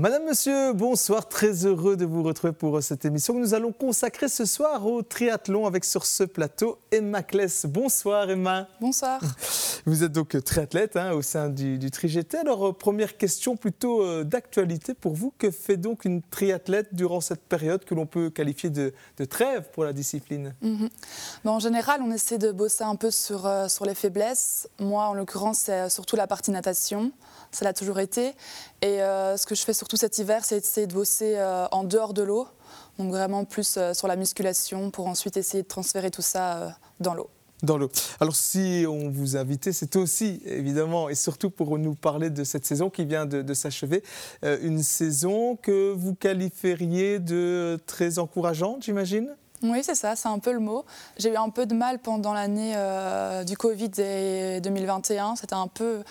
Madame, Monsieur, bonsoir. Très heureux de vous retrouver pour cette émission que nous allons consacrer ce soir au triathlon avec sur ce plateau Emma Kless. Bonsoir Emma. Bonsoir. Vous êtes donc triathlète hein, au sein du, du TriGT. Alors, euh, première question plutôt euh, d'actualité pour vous. Que fait donc une triathlète durant cette période que l'on peut qualifier de, trêve pour la discipline? Mhm. En général, on essaie de bosser un peu sur, euh, sur les faiblesses. Moi, en l'occurrence, c'est surtout la partie natation. Ça l'a toujours été. Et ce que je fais surtout cet hiver, c'est essayer de bosser en dehors de l'eau. Donc vraiment plus sur la musculation pour ensuite essayer de transférer tout ça dans l'eau dans l'eau. Alors si on vous invitait, c'est aussi évidemment et surtout pour nous parler de cette saison qui vient de, s'achever, euh, une saison que vous qualifieriez de très encourageante, j'imagine? Oui, c'est ça, c'est un peu le mot. J'ai eu un peu de mal pendant l'année euh, du Covid et 2021. C'était un peu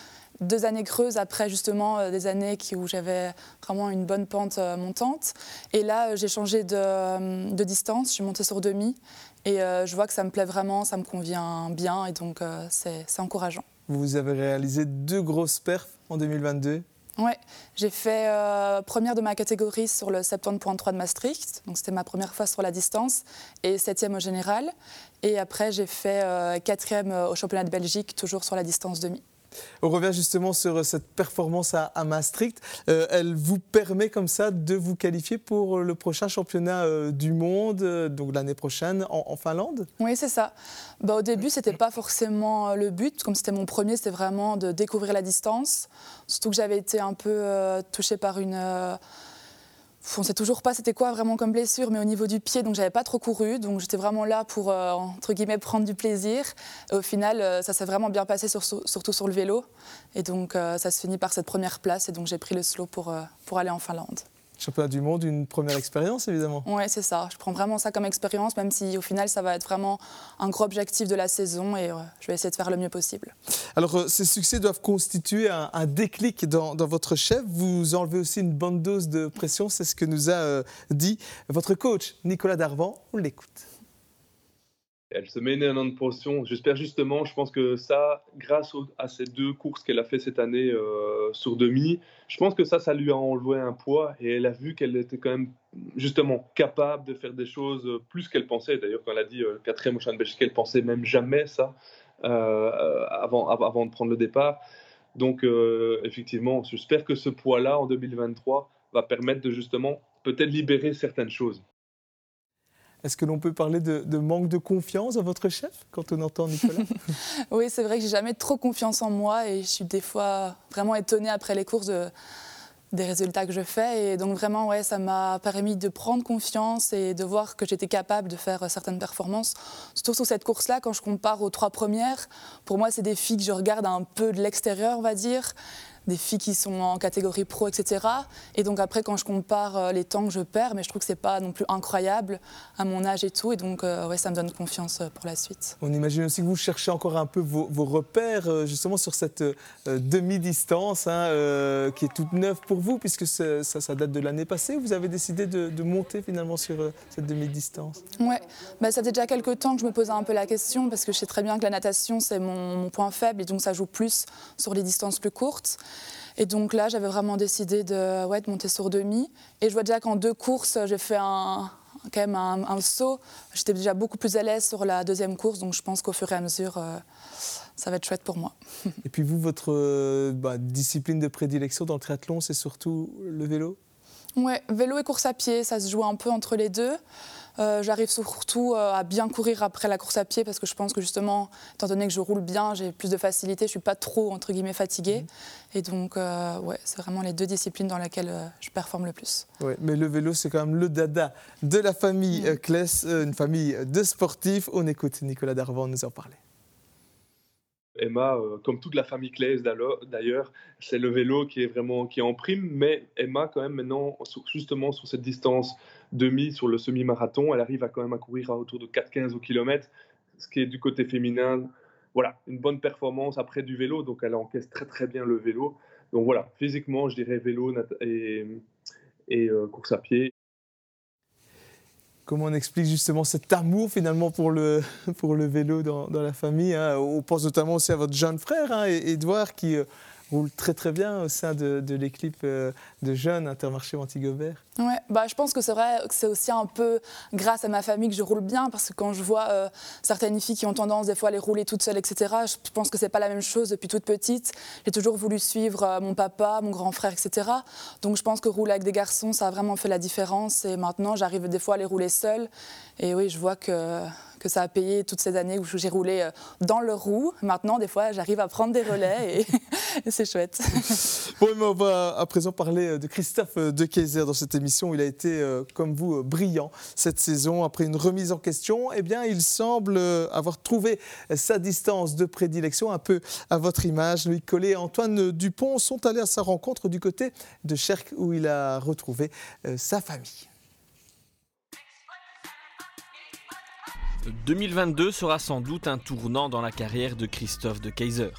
deux années creuses après justement euh, des années qui, où j'avais vraiment une bonne pente montante. Et là, j'ai changé de, de, distance, je suis montée sur demi. Et euh, je vois que ça me plaît vraiment, ça me convient bien et donc euh, c'est encourageant. Vous avez réalisé deux grosses perfs en 2022 oui, j'ai fait euh, première de ma catégorie sur le 70.3 de Maastricht, donc c'était ma première fois sur la distance, et septième au général. Et après, j'ai fait quatrième au championnat de Belgique, toujours sur la distance demi. On revient justement sur cette performance à, Maastricht. Euh, elle vous permet comme ça de vous qualifier pour le prochain championnat euh, du monde, euh, donc l'année prochaine en, Finlande? Oui, c'est ça. Bah, au début, ce n'était pas forcément le but. Comme c'était mon premier, c'était vraiment de découvrir la distance. Surtout que j'avais été un peu touchée par une on ne sait toujours pas c'était quoi vraiment comme blessure, mais au niveau du pied, donc j'avais pas trop couru, donc j'étais vraiment là pour euh, entre guillemets prendre du plaisir. au final, euh, ça s'est vraiment bien passé, surtout sur le vélo, et donc euh, ça se finit par cette première place, et donc j'ai pris le slow pour, pour aller en Finlande championnat du monde, une première expérience évidemment. Oui, c'est ça. Je prends vraiment ça comme expérience, même si au final ça va être vraiment un gros objectif de la saison et euh, je vais essayer de faire le mieux possible. Alors euh, ces succès doivent constituer un, déclic dans, votre chef. Vous enlevez aussi une bonne dose de pression, c'est ce que nous a euh, dit votre coach Nicolas Darvan. On l'écoute. Elle se met énormément de pression. J'espère justement, je pense que ça, grâce à ces deux courses qu'elle a fait cette année euh, sur demi, je pense que ça, ça lui a enlevé un poids et elle a vu qu'elle était quand même justement capable de faire des choses plus qu'elle pensait. D'ailleurs, quand elle a dit euh, quatrième au elle pensait même jamais ça euh, avant, avant de prendre le départ. Donc, effectivement, j'espère que ce poids-là en 2023 va permettre de justement peut-être libérer certaines choses. Est-ce que l'on peut parler de, manque de confiance dans votre chef quand on entend Nicolas? Oui, c'est vrai que j'ai jamais trop confiance en moi et je suis des fois vraiment étonnée après les courses des résultats que je fais. Et donc vraiment, ouais, ça m'a permis de prendre confiance et de voir que j'étais capable de faire certaines performances. Surtout sur cette course-là, quand je compare aux trois premières, pour moi, c'est des filles que je regarde un peu de l'extérieur, on va dire des filles qui sont en catégorie pro, etc. Et donc après, quand je compare euh, les temps que je perds, mais je trouve que c'est pas non plus incroyable à mon âge et tout. Et donc, euh, ouais, ça me donne confiance euh, pour la suite. On imagine aussi que vous cherchez encore un peu vos, repères, justement, sur cette demi-distance hein, qui est toute neuve pour vous, puisque ça, ça, date de l'année passée. Vous avez décidé de, monter finalement sur cette demi-distance Ouais, bah, ça fait déjà quelques temps que je me posais un peu la question, parce que je sais très bien que la natation, c'est mon, mon point faible, et donc ça joue plus sur les distances plus courtes. Et donc là, j'avais vraiment décidé de, ouais, de monter sur demi. Et je vois déjà qu'en deux courses, j'ai fait un, quand même un, saut. J'étais déjà beaucoup plus à l'aise sur la deuxième course, donc je pense qu'au fur et à mesure, euh, ça va être chouette pour moi. et puis vous, votre euh, bah, discipline de prédilection dans le triathlon, c'est surtout le vélo? Ouais, vélo et course à pied, ça se joue un peu entre les deux. Euh, j'arrive surtout euh, à bien courir après la course à pied parce que je pense que justement, étant donné que je roule bien, j'ai plus de facilité, je suis pas trop entre guillemets fatiguée. Mhm. Et donc, euh, ouais, c'est vraiment les deux disciplines dans lesquelles je performe le plus. Ouais, mais le vélo, c'est quand même le dada de la famille mmh. Kless, une famille de sportifs. On écoute Nicolas Darvan nous en parler. Emma, comme toute la famille Claes d'ailleurs, c'est le vélo qui est vraiment qui est en prime, mais Emma quand même maintenant justement sur cette distance demi sur le semi-marathon. Elle arrive à quand même à courir à autour de 4,15 au kilomètre, ce qui est du côté féminin. Voilà, une bonne performance après du vélo, donc elle encaisse très très bien le vélo. Donc voilà, physiquement, je dirais vélo et, et euh, course à pied. Comment on explique justement cet amour finalement pour le, pour le vélo dans, dans la famille hein. On pense notamment aussi à votre jeune frère, hein, Edouard, qui euh, roule très très bien au sein de, l'équipe de jeunes Intermarché Antigobert. Ouais, bah, je pense que c'est vrai que c'est aussi un peu grâce à ma famille que je roule bien parce que quand je vois certaines filles qui ont tendance des fois à les rouler toutes seules, etc., je pense que c'est pas la même chose depuis toute petite. J'ai toujours voulu suivre mon papa, mon grand frère, etc. Donc je pense que rouler avec des garçons, ça a vraiment fait la différence et maintenant j'arrive des fois à les rouler seule. Et oui, je vois que que ça a payé toutes ces années où j'ai roulé euh, dans le roue. Maintenant, des fois, j'arrive à prendre des relais et, c'est chouette. Bon, on va à présent parler euh, de Christophe euh, de Kayser dans cette émission. Il a été, comme vous, brillant cette saison. Après une remise en question, eh bien, il semble avoir trouvé sa distance de prédilection, un peu à votre image. Louis Collet et Antoine Dupont sont allés à sa rencontre du côté de Cherc où il a retrouvé sa famille. 2022 sera sans doute un tournant dans la carrière de Christophe de Kaiser.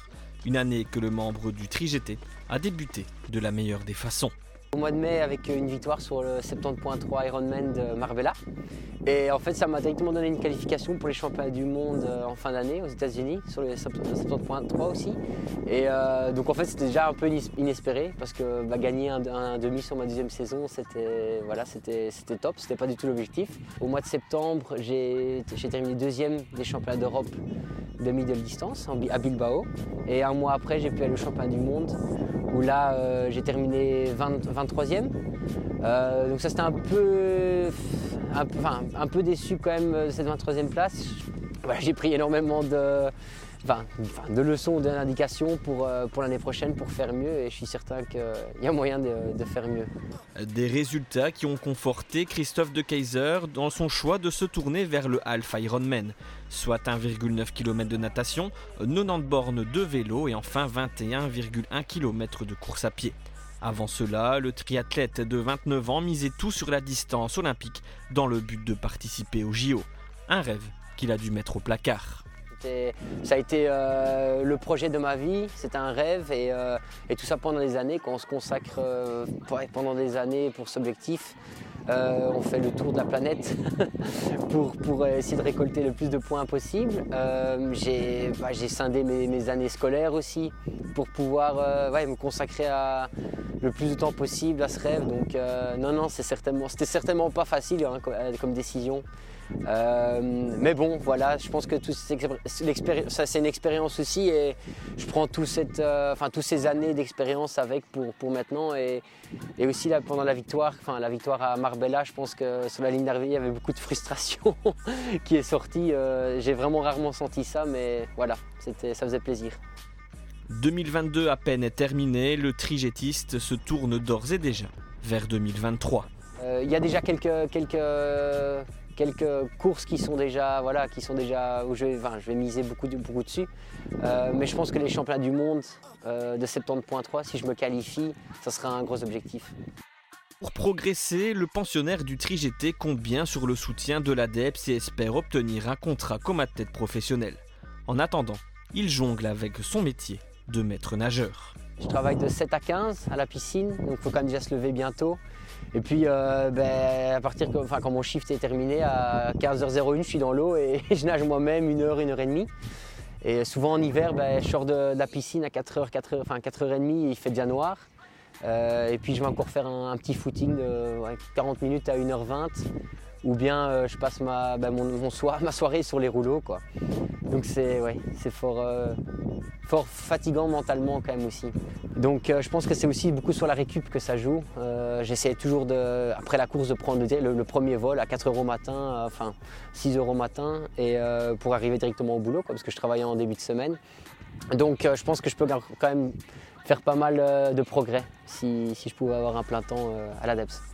Une année que le membre du TriGT a débuté de la meilleure des façons. Au mois de mai, avec une victoire sur le 70.3 Ironman de Marbella. Et en fait, ça m'a directement donné une qualification pour les championnats du monde euh, en fin d'année aux États-Unis, sur le 70.3 aussi. Et euh, donc, en fait, c'était déjà un peu inespéré parce que bah, gagner un, demi sur ma deuxième saison, c'était voilà, top. C'était pas du tout l'objectif. Au mois de septembre, j'ai terminé deuxième des championnats d'Europe de middle distance à Bilbao. Et un mois après, j'ai pu aller au championnat du monde où là, euh, j'ai terminé 23e. Euh, donc ça, c'était un peu, un, peu déçu quand même de cette 23e place. j'ai pris énormément de, de leçons, d'indications pour, euh, pour l'année prochaine pour faire mieux et je suis certain qu'il y a moyen de, faire mieux. Des résultats qui ont conforté Christophe de Kaiser dans son choix de se tourner vers le Alpha Ironman, soit 1,9 km de natation, 90 bornes de vélo et enfin 21,1 km de course à pied. Avant cela, le triathlète de 29 ans misait tout sur la distance olympique dans le but de participer au JO. Un rêve qu'il a dû mettre au placard. Ça a été euh, le projet de ma vie, c'était un rêve et, euh, tout ça pendant des années, quand on se consacre euh, pendant des années pour cet objectif, on fait le tour de la planète pour, essayer de récolter le plus de points possible. Bah, j'ai scindé mes, années scolaires aussi pour pouvoir me consacrer le plus de temps possible à ce rêve. Donc non, non, c'était certainement, certainement pas facile hein, comme décision. Euh, mais bon, voilà, je pense que ça c'est une expérience aussi et je prends tout euh, toutes ces années d'expérience avec pour, maintenant et, et, aussi là, pendant la victoire, enfin la victoire à Marbella, je pense que sur la ligne d'arrivée il y avait beaucoup de frustration qui est sortie. Euh, j'ai vraiment rarement senti ça, mais voilà, ça faisait plaisir. 2022 à peine est terminé, le trigétiste se tourne d'ores et déjà vers 2023. Il y a déjà quelques, quelques quelques courses qui sont déjà, voilà, qui sont déjà où je vais, je vais miser beaucoup, beaucoup dessus. Euh, mais je pense que les championnats du monde euh, de 70.3, si je me qualifie, ça sera un gros objectif. Pour progresser, le pensionnaire du TriGT compte bien sur le soutien de l'ADEPS et espère obtenir un contrat comme athlète professionnel. En attendant, il jongle avec son métier de maître nageur. Je travaille de 7 à 15 à la piscine, donc il faut quand même déjà se lever bientôt. Et puis euh, ben, à partir enfin, quand mon shift est terminé, à 15h01, je suis dans l'eau et je nage moi-même une heure, une heure et demie. Et souvent en hiver, ben, je sors de, la piscine à 4h, 4h, enfin 4h30, il fait déjà noir. Euh, et puis je vais encore faire un, petit footing de 40 minutes à 1h20 ou bien euh, je passe ma, ben, ma soirée sur les rouleaux. Quoi. Donc c'est ouais, fort, euh, fort fatigant mentalement quand même aussi. Donc euh, je pense que c'est aussi beaucoup sur la récup que ça joue. J'essaie toujours de, après la course de prendre le, premier vol à 4 euros matin, enfin 6 euros matin, et pour arriver directement au boulot, parce que je travaillais en début de semaine. Donc je pense que je peux quand même faire pas mal de progrès si, si je pouvais avoir un plein temps à l'ADEPS.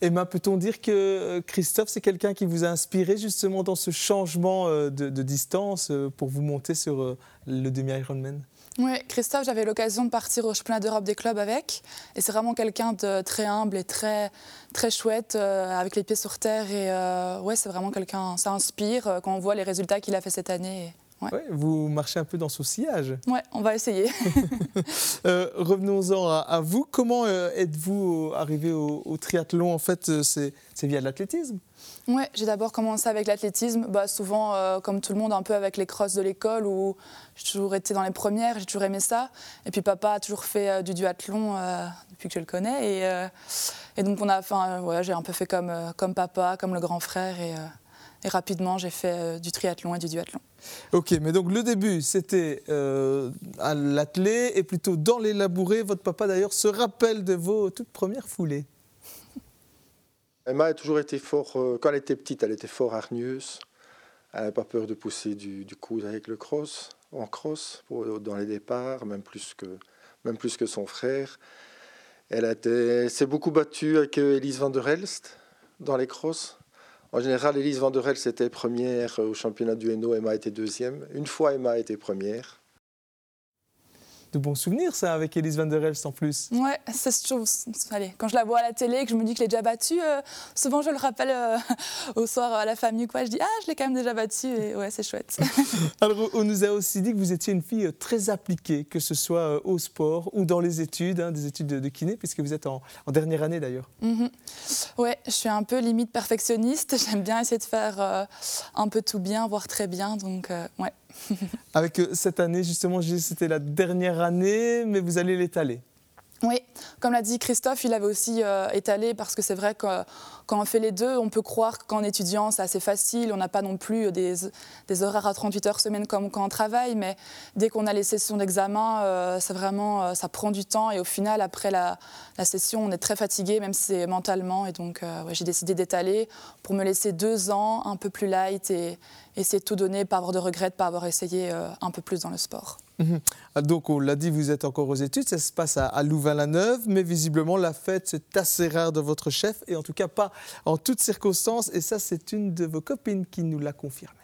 Emma, peut-on dire que euh, Christophe, c'est quelqu'un qui vous a inspiré justement dans ce changement euh, de, distance euh, pour vous monter sur le demi-Ironman? Oui, Christophe, j'avais l'occasion de partir au championnat d'Europe des clubs avec. Et c'est vraiment quelqu'un de très humble et très, très chouette, avec les pieds sur terre. Et ouais, c'est vraiment quelqu'un, ça inspire quand on voit les résultats qu'il a fait cette année. Vous marchez un peu dans ce sillage. Ouais, on va essayer. Euh, revenons-en à, vous. Comment euh, êtes-vous arrivé au, triathlon En fait, euh, c'est via l'athlétisme? Oui, j'ai d'abord commencé avec l'athlétisme. Bah, souvent, comme tout le monde, un peu avec les crosses de l'école où j'ai toujours été dans les premières, j'ai toujours aimé ça. Et puis papa a toujours fait du duathlon depuis que je le connais. Et, et donc, on a, ouais, j'ai un peu fait comme, comme papa, comme le grand frère. Et, et rapidement, j'ai fait du triathlon et du duathlon. Ok, mais donc le début, c'était euh, à l'athlé et plutôt dans les labourés. Votre papa d'ailleurs se rappelle de vos toutes premières foulées. Emma a toujours été fort, euh, quand elle était petite, elle était fort hargneuse. Elle n'avait pas peur de pousser du, du coude avec le cross, en cross, dans les départs, même plus que, même plus que son frère. Elle s'est beaucoup battue avec Elise van der Elst dans les crosses. En général, Elise Vanderel, c'était première au championnat du Hainaut, Emma était deuxième. Une fois, Emma a été première de bons souvenirs, ça, avec Elise Van der Elst en plus. Ouais, c'est Allez, quand je la vois à la télé, que je me dis que je l'ai déjà battue, euh, souvent je le rappelle euh, au soir à la famille, quoi. Je dis, ah, je l'ai quand même déjà battue, et ouais, c'est chouette. Alors, on nous a aussi dit que vous étiez une fille euh, très appliquée, que ce soit au sport ou dans les études, hein, des études de, kiné, puisque vous êtes en, dernière année d'ailleurs. Mm-hmm. Ouais, je suis un peu limite perfectionniste. J'aime bien essayer de faire un peu tout bien, voire très bien, donc ouais. Avec euh, cette année, justement, c'était la dernière année, mais vous allez l'étaler. Oui, comme l'a dit Christophe, il avait aussi euh, étalé parce que c'est vrai que quand on fait les deux, on peut croire qu'en étudiant, c'est assez facile, on n'a pas non plus des, des, horaires à 38 heures semaine comme quand on travaille, mais dès qu'on a les sessions d'examen, euh, c'est vraiment, ça prend du temps. Et au final, après la, session, on est très fatigué, même si c'est mentalement, et donc j'ai décidé d'étaler pour me laisser deux ans un peu plus light et, essayer de tout donner, pas avoir de regrets, pas avoir essayé euh, un peu plus dans le sport. Mhm. Donc, on l'a dit, vous êtes encore aux études, ça se passe à, Louvain-la-Neuve, mais visiblement, la fête, c'est assez rare de votre chef, et en tout cas pas en toutes circonstances, et ça, c'est une de vos copines qui nous l'a confirmé.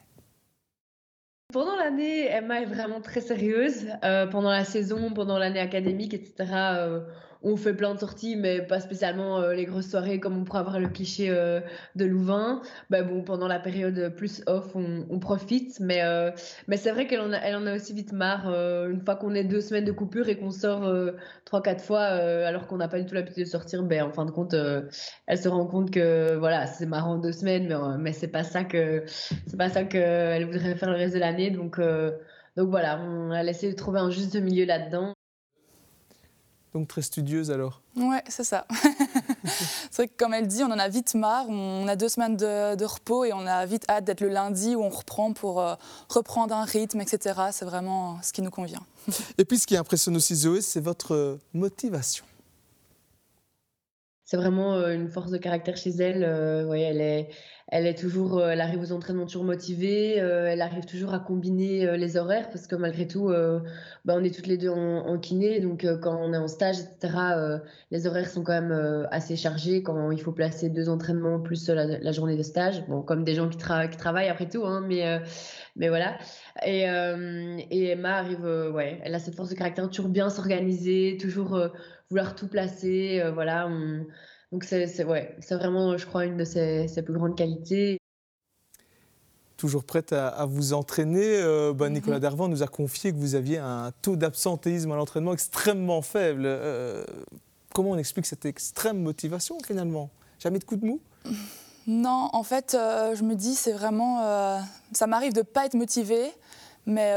Pendant l'année, Emma est vraiment très sérieuse. Euh, pendant la saison, pendant l'année académique, etc., on fait plein de sorties, mais pas spécialement euh, les grosses soirées comme on pourrait avoir le cliché euh, de Louvain. Bah bon, pendant la période plus off, on, profite, mais, euh, mais c'est vrai qu'elle en, a, aussi vite marre. une fois qu'on est deux semaines de coupure et qu'on sort trois, quatre fois, alors qu'on n'a pas du tout l'habitude de sortir, ben, en fin de compte, elle se rend compte que voilà, c'est marrant deux semaines, mais, mais c'est pas ça que c'est pas ça qu'elle voudrait faire le reste de l'année. Donc, donc voilà, on a de trouver un juste milieu là-dedans donc très studieuse alors. Ouais, c'est ça. c'est vrai que comme elle dit, on en a vite marre. On a deux semaines de, repos et on a vite hâte d'être le lundi où on reprend pour euh, reprendre un rythme, etc. C'est vraiment ce qui nous convient. et puis ce qui impressionne aussi Zoé, c'est votre motivation. C'est vraiment euh, une force de caractère chez elle. Euh, elle est elle est toujours, euh, elle arrive aux entraînements toujours motivée, elle arrive toujours à combiner les horaires parce que malgré tout, bah, on est toutes les deux en, kiné, donc quand on est en stage, etc., les horaires sont quand même assez chargés quand il faut placer deux entraînements plus la, journée de stage. Bon, comme des gens qui, qui travaillent après tout, hein, mais mais voilà. Et, et Emma arrive, ouais, elle a cette force de caractère toujours bien s'organiser, toujours vouloir tout placer, voilà. On, donc c'est ouais, vraiment, je crois, une de ses, plus grandes qualités. Toujours prête à, vous entraîner, euh, bah, mhm. Nicolas Darvan nous a confié que vous aviez un taux d'absentéisme à l'entraînement extrêmement faible. Euh, comment on explique cette extrême motivation finalement? Jamais de coup de mou? Non, en fait, euh, je me dis, c'est vraiment. ça m'arrive de ne pas être motivée, mais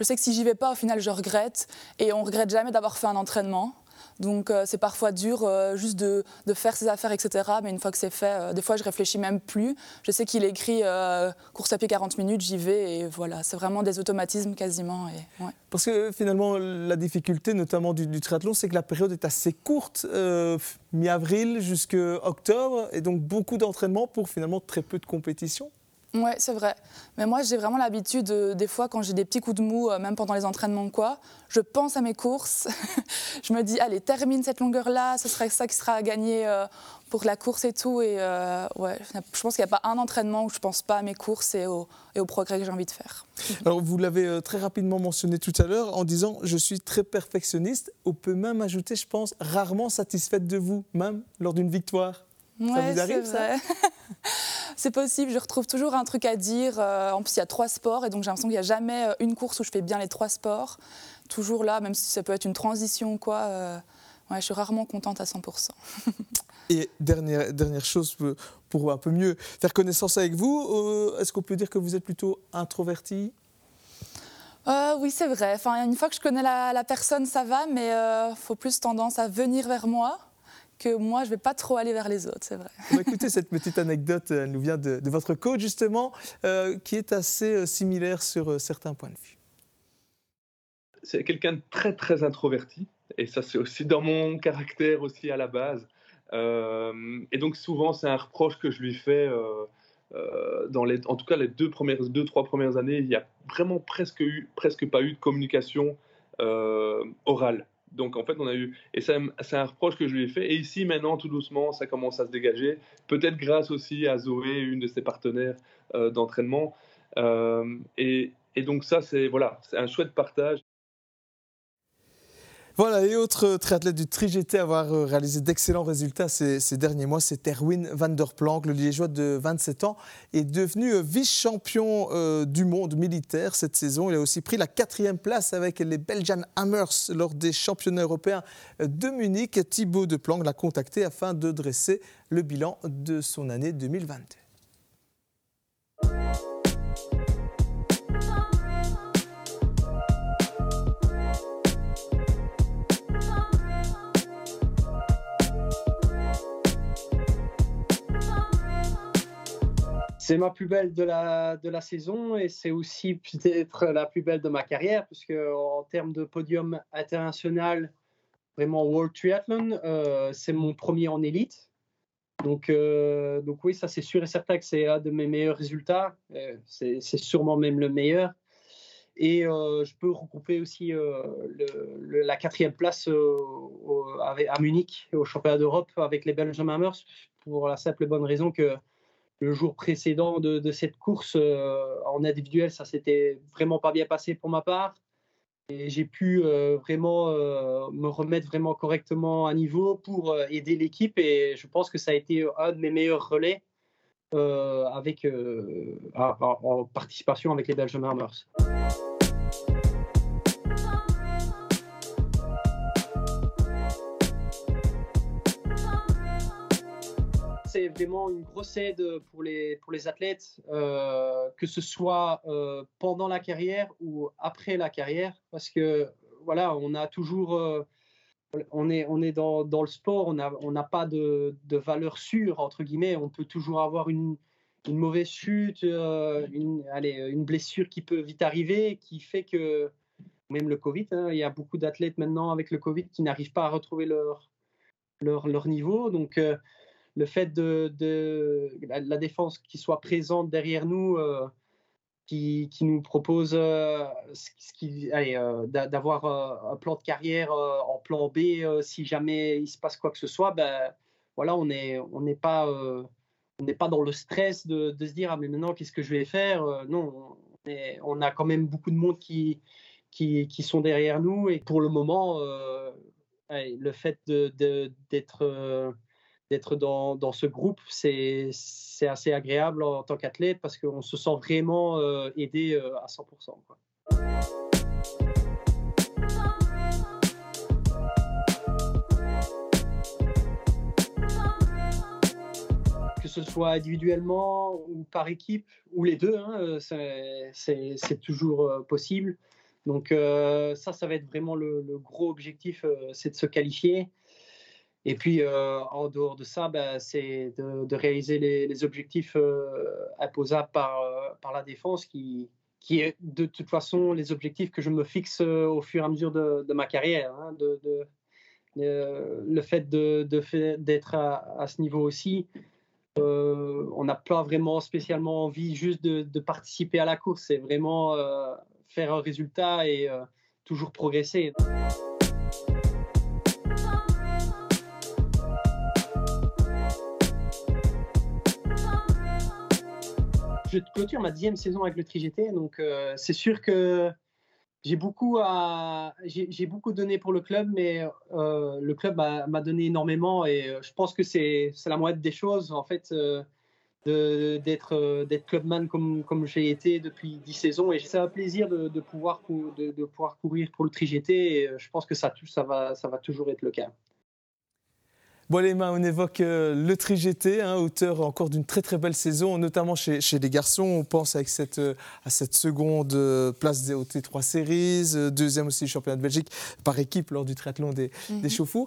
je sais que si j'y vais pas, au final, je regrette. Et on regrette jamais d'avoir fait un entraînement. Donc euh, c'est parfois dur euh, juste de, faire ses affaires, etc. Mais une fois que c'est fait, euh, des fois je réfléchis même plus. Je sais qu'il écrit course à pied 40 minutes, j'y vais et voilà, c'est vraiment des automatismes quasiment. Parce que finalement la difficulté notamment du, triathlon, c'est que la période est assez courte, mi-avril jusqu'à octobre, et donc beaucoup d'entraînement pour finalement très peu de compétition. Ouais, c'est vrai. Mais moi, j'ai vraiment l'habitude, des fois, quand j'ai des petits coups de mou, euh, même pendant les entraînements quoi, je pense à mes courses. je me dis, allez, termine cette longueur-là, ce sera ça qui sera à gagner euh, pour la course et tout. Et euh, ouais, je pense qu'il n'y a pas un entraînement où je ne pense pas à mes courses et au, et au progrès que j'ai envie de faire. Alors, vous l'avez très rapidement mentionné tout à l'heure en disant, je suis très perfectionniste. On peut même ajouter, je pense, rarement satisfaite de vous, même lors d'une victoire. Ouais, vous arrive, ça? vrai. C'est possible, je retrouve toujours un truc à dire. Euh, en plus, il y a trois sports et donc j'ai l'impression qu'il n'y a jamais euh, une course où je fais bien les trois sports. Toujours là, même si ça peut être une transition ou quoi. euh, ouais, je suis rarement contente à 100%. Et dernière, dernière chose pour- un peu mieux faire connaissance avec vous, euh, est-ce qu'on peut dire que vous êtes plutôt introverti? Euh, oui, c'est vrai. Enfin, une fois que je connais la, la personne, ça va, mais il faut plus tendance à venir vers moi que moi, je vais pas trop aller vers les autres, c'est vrai. Bah, Écoutez, cette petite anecdote elle nous vient de, de votre coach, justement, euh, qui est assez euh, similaire sur euh, certains points de vue. c'est quelqu'un de très très introverti et ça c'est aussi dans mon caractère aussi à la base Euh, et donc souvent c'est un reproche que je lui fais euh, euh, dans les en tout cas les deux premières deux trois premières années il y a vraiment presque eu presque pas eu de communication euh, orale donc en fait on a eu et c'est un, reproche que je lui ai fait. Et ici maintenant tout doucement ça commence à se dégager. Peut-être grâce aussi à Zoé une de ses partenaires euh, d'entraînement. Euh, et, et donc ça c'est voilà c'est un chouette partage Voilà, et autre triathlète du Tri-GT à avoir euh, réalisé d'excellents résultats ces, derniers mois, c'est Erwin van der Planck, le liégeois de 27 ans, est devenu euh, vice-champion euh, du monde militaire cette saison. Il a aussi pris la quatrième place avec les Belgian Hammers lors des championnats européens de Munich. Thibaut de Planck l'a contacté afin de dresser le bilan de son année 2022. C'est ma plus belle de la, saison et c'est aussi peut-être la plus belle de ma carrière, puisque en termes de podium international, vraiment World Triathlon, euh, c'est mon premier en élite. Donc, euh, donc oui, ça c'est sûr et certain que c'est un de mes meilleurs résultats. Euh, c'est sûrement même le meilleur. Et je peux regrouper aussi la quatrième place à Munich au championnat d'Europe avec les Belgian Hammers pour la simple et bonne raison que le jour précédent de, cette course euh, en individuel, ça s'était vraiment pas bien passé pour ma part. Et j'ai pu euh, vraiment euh, me remettre vraiment correctement à niveau pour aider l'équipe. Et je pense que ça a été un de mes meilleurs relais avec, en, participation avec les Belgian Hammers. Vraiment une grosse aide pour les, pour les athlètes, euh, que ce soit euh, pendant la carrière ou après la carrière, parce que voilà, on a toujours, euh, on est, on est dans, dans le sport, on n'a on pas de, de valeur sûre, entre guillemets, on peut toujours avoir une, une mauvaise chute, une, allez, une blessure qui peut vite arriver, qui fait que, même le Covid, hein, il y a beaucoup d'athlètes maintenant avec le Covid qui n'arrivent pas à retrouver leur, leur, leur niveau, donc le fait de, la, défense qui soit présente derrière nous, euh, qui, qui nous propose euh, ce, euh, d'a- d'avoir un plan de carrière en plan B, si jamais il se passe quoi que ce soit, ben, voilà, on n'est on n'est pas, on pas dans le stress de, se dire ah mais maintenant qu'est-ce que je vais faire Non, on, on a quand même beaucoup de monde qui, qui, qui sont derrière nous et pour le moment, le fait de- d'être dans, dans ce groupe, c'est assez agréable en, tant qu'athlète parce qu'on se sent vraiment euh, aidé euh, à 100%. quoi. Que ce soit individuellement ou par équipe, ou les deux, hein, euh, c'est- toujours possible. Donc ça, ça va être vraiment le, gros objectif, c'est de se qualifier. Et puis, euh, en dehors de ça, ben, c'est de, réaliser les, objectifs euh, imposables par, euh, par la défense, qui, qui est de toute façon les objectifs que je me fixe euh, au fur et à mesure de, ma carrière. hein, de, le fait d'être à, ce niveau aussi, on n'a pas vraiment spécialement envie juste de, participer à la course, c'est vraiment faire un résultat et toujours progresser. Je clôture ma dixième saison avec le Tri-GT, donc euh, c'est sûr que j'ai beaucoup, donné pour le club, mais euh, le club m'a, donné énormément et je pense que c'est, la moitié des choses. En fait, d'être clubman comme, j'ai été depuis 10 saisons et c'est un plaisir de, pouvoir, courir pour le TGT et je pense que ça va toujours être le cas. Bon, les mains, on évoque euh, le TGT, hein, auteur encore d'une très très belle saison, notamment chez, chez, les garçons. On pense avec cette, euh, à cette seconde euh, place des OT3 Series, deuxième aussi du championnat de Belgique par équipe lors du triathlon des, des chauffours.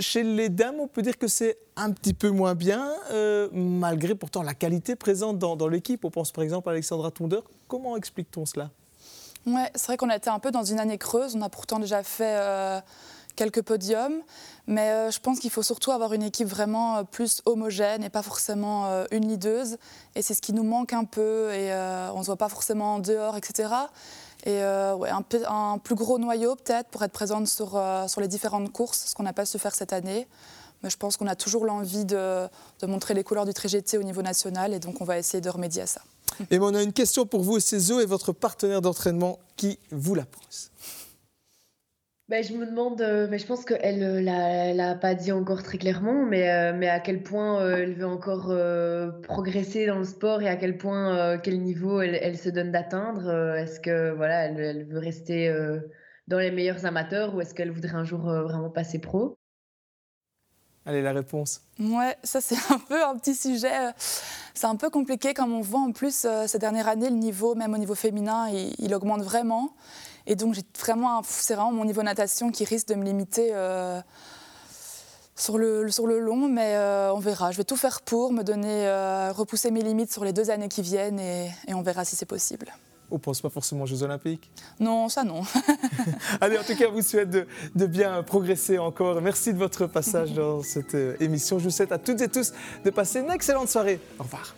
Chez les dames, on peut dire que c'est un petit peu moins bien, malgré pourtant la qualité présente dans, dans l'équipe. On pense par exemple à Alexandra Tondeur. Comment explique-t-on cela? Ouais, c'est vrai qu'on a été un peu dans une année creuse. On a pourtant déjà fait quelques podiums. Mais euh, je pense qu'il faut surtout avoir une équipe vraiment euh, plus homogène et pas forcément euh, une leaduse. Et c'est ce qui nous manque un peu et on ne se voit pas forcément dehors, etc. Et ouais, un, plus gros noyau peut-être pour être présente sur, sur les différentes courses, ce qu'on n'a pas su faire cette année. Mais je pense qu'on a toujours l'envie de, de, montrer les couleurs du TGT au niveau national et donc on va essayer de remédier à ça. Et on a une question pour vous, c'est Zo et votre partenaire d'entraînement qui vous la pose. Ben, je me demande, euh, mais je pense qu'elle ne euh, l'a pas dit encore très clairement, mais, euh, mais à quel point elle veut encore progresser dans le sport et à quel point, quel niveau elle, elle se donne d'atteindre. est-ce que voilà, elle, elle veut rester dans les meilleurs amateurs ou est-ce qu'elle voudrait un jour vraiment passer pro? Allez, la réponse. Ouais, ça c'est un peu un petit sujet. C'est un peu compliqué comme on voit en plus ces dernières années, le niveau, même au niveau féminin, il, il augmente vraiment. Et donc, vraiment, c'est vraiment mon niveau natation qui risque de me limiter euh, sur, le, sur le long, mais euh, on verra. Je vais tout faire pour me donner, euh, repousser mes limites sur les deux années qui viennent et, on verra si c'est possible. On pense pas forcément aux Jeux Olympiques? Non, ça non. Allez, en tout cas, vous souhaite de, de, bien progresser encore. Merci de votre passage dans cette émission. Je vous souhaite à toutes et tous de passer une excellente soirée. Au revoir.